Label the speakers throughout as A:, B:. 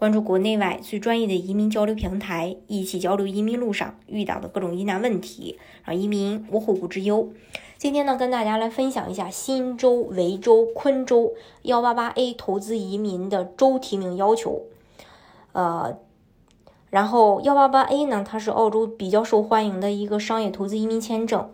A: 关注国内外最专业的移民交流平台，一起交流移民路上遇到的各种疑难问题，让移民无后顾之忧。今天呢，跟大家来分享一下新州、维州、昆州幺八八 A 投资移民的州提名要求。呃，然后幺八八 A 呢，它是澳洲比较受欢迎的一个商业投资移民签证。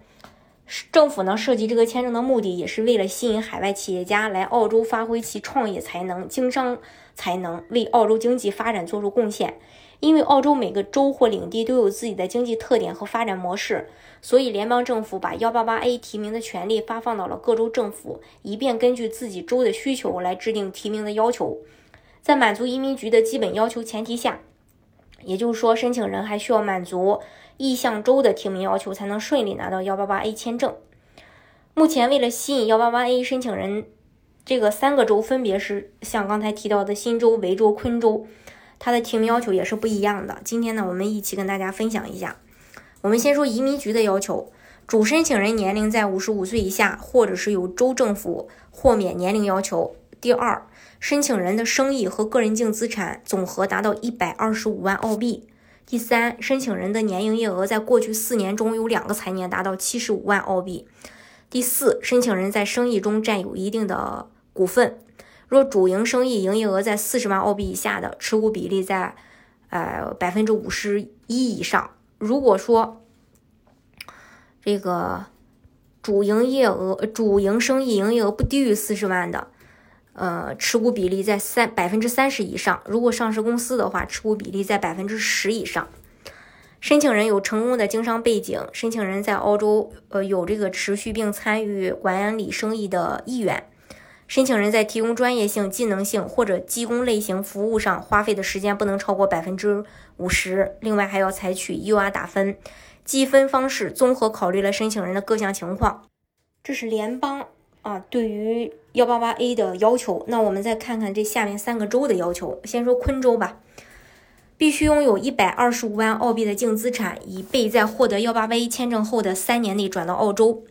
A: 政府呢设计这个签证的目的，也是为了吸引海外企业家来澳洲发挥其创业才能、经商才能，为澳洲经济发展做出贡献。因为澳洲每个州或领地都有自己的经济特点和发展模式，所以联邦政府把幺八八 A 提名的权利发放到了各州政府，以便根据自己州的需求来制定提名的要求。在满足移民局的基本要求前提下，也就是说，申请人还需要满足意向州的提名要求，才能顺利拿到幺八八 A 签证。目前，为了吸引幺八八 A 申请人，这个三个州分别是像刚才提到的新州、维州、昆州。它的提名要求也是不一样的。今天呢，我们一起跟大家分享一下。我们先说移民局的要求：主申请人年龄在五十五岁以下，或者是有州政府豁免年龄要求。第二，申请人的生意和个人净资产总和达到一百二十五万澳币。第三，申请人的年营业额在过去四年中有两个财年达到七十五万澳币。第四，申请人在生意中占有一定的股份。若主营生意营业额在四十万澳币以下的，持股比例在呃百分之五十一以上。如果说这个主营业额、主营生意营业额不低于四十万的，呃，持股比例在三百分之三十以上。如果上市公司的话，持股比例在百分之十以上。申请人有成功的经商背景，申请人在澳洲呃有这个持续并参与管理生意的意愿。申请人在提供专业性、技能性或者技工类型服务上花费的时间不能超过百分之五十。另外，还要采取 UR 打分，积分方式综合考虑了申请人的各项情况。这是联邦啊对于幺八八 A 的要求。那我们再看看这下面三个州的要求。先说昆州吧，必须拥有一百二十五万澳币的净资产，以备在获得幺八八 A 签证后的三年内转到澳洲。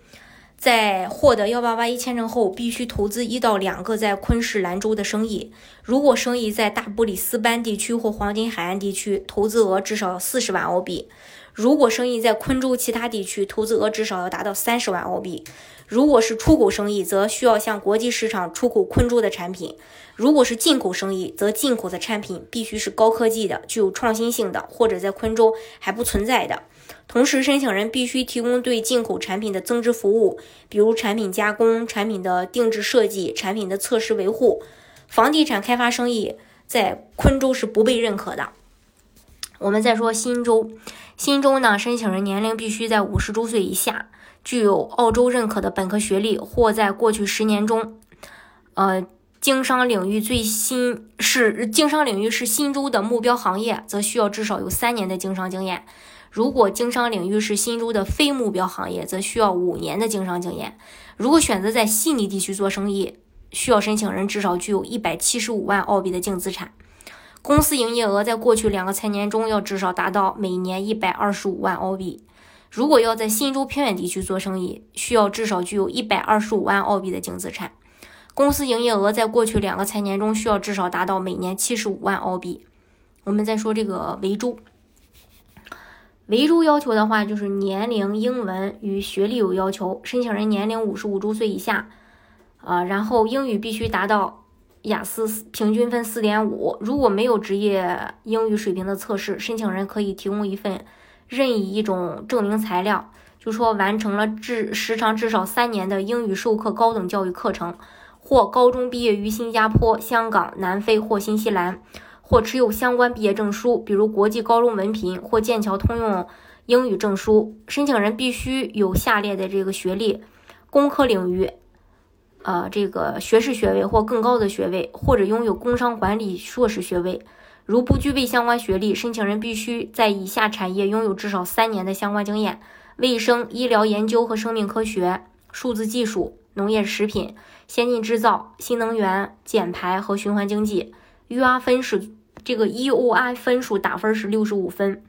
A: 在获得幺八八一签证后，必须投资一到两个在昆士兰州的生意。如果生意在大布里斯班地区或黄金海岸地区，投资额至少四十万澳币；如果生意在昆州其他地区，投资额至少要达到三十万澳币。如果是出口生意，则需要向国际市场出口昆州的产品；如果是进口生意，则进口的产品必须是高科技的、具有创新性的，或者在昆州还不存在的。同时，申请人必须提供对进口产品的增值服务，比如产品加工、产品的定制设计、产品的测试维护。房地产开发生意在昆州是不被认可的。我们再说新州，新州呢，申请人年龄必须在五十周岁以下，具有澳洲认可的本科学历，或在过去十年中，呃，经商领域最新是经商领域是新州的目标行业，则需要至少有三年的经商经验。如果经商领域是新州的非目标行业，则需要五年的经商经验。如果选择在悉尼地区做生意，需要申请人至少具有一百七十五万澳币的净资产，公司营业额在过去两个财年中要至少达到每年一百二十五万澳币。如果要在新州偏远地区做生意，需要至少具有一百二十五万澳币的净资产，公司营业额在过去两个财年中需要至少达到每年七十五万澳币。我们再说这个维州。维州要求的话，就是年龄、英文与学历有要求。申请人年龄五十五周岁以下，啊，然后英语必须达到雅思平均分四点五。如果没有职业英语水平的测试，申请人可以提供一份任意一种证明材料，就说完成了至时长至少三年的英语授课高等教育课程，或高中毕业于新加坡、香港、南非或新西兰。或持有相关毕业证书，比如国际高中文凭或剑桥通用英语证书。申请人必须有下列的这个学历：工科领域，呃，这个学士学位或更高的学位，或者拥有工商管理硕士学位。如不具备相关学历，申请人必须在以下产业拥有至少三年的相关经验：卫生、医疗研究和生命科学、数字技术、农业食品、先进制造、新能源、减排和循环经济。，UR 分是这个 EOI 分数打分是六十五分。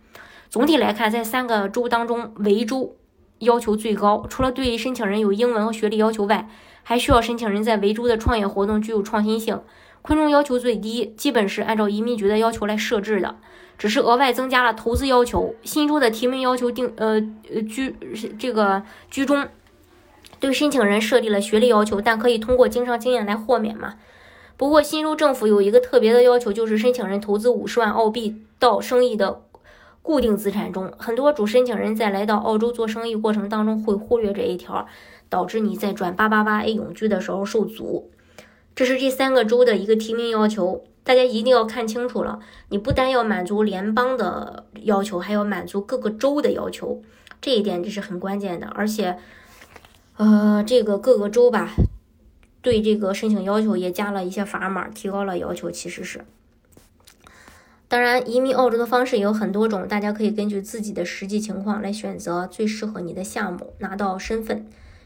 A: 总体来看，在三个州当中，维州要求最高，除了对申请人有英文和学历要求外，还需要申请人在维州的创业活动具有创新性。昆州要求最低，基本是按照移民局的要求来设置的，只是额外增加了投资要求。新州的提名要求定呃呃居这个居中，对申请人设立了学历要求，但可以通过经商经验来豁免嘛。不过新州政府有一个特别的要求，就是申请人投资五十万澳币到生意的固定资产中。很多主申请人在来到澳洲做生意过程当中会忽略这一条，导致你在转八八八 A 永居的时候受阻。这是这三个州的一个提名要求，大家一定要看清楚了。你不单要满足联邦的要求，还要满足各个州的要求，这一点这是很关键的。而且，呃，这个各个州吧，对这个申请要求也加了一些砝码，提高了要求。其实是，当然，移民澳洲的方式也有很多种，大家可以根据自己的实际情况来选择最适合你的项目，拿到身份。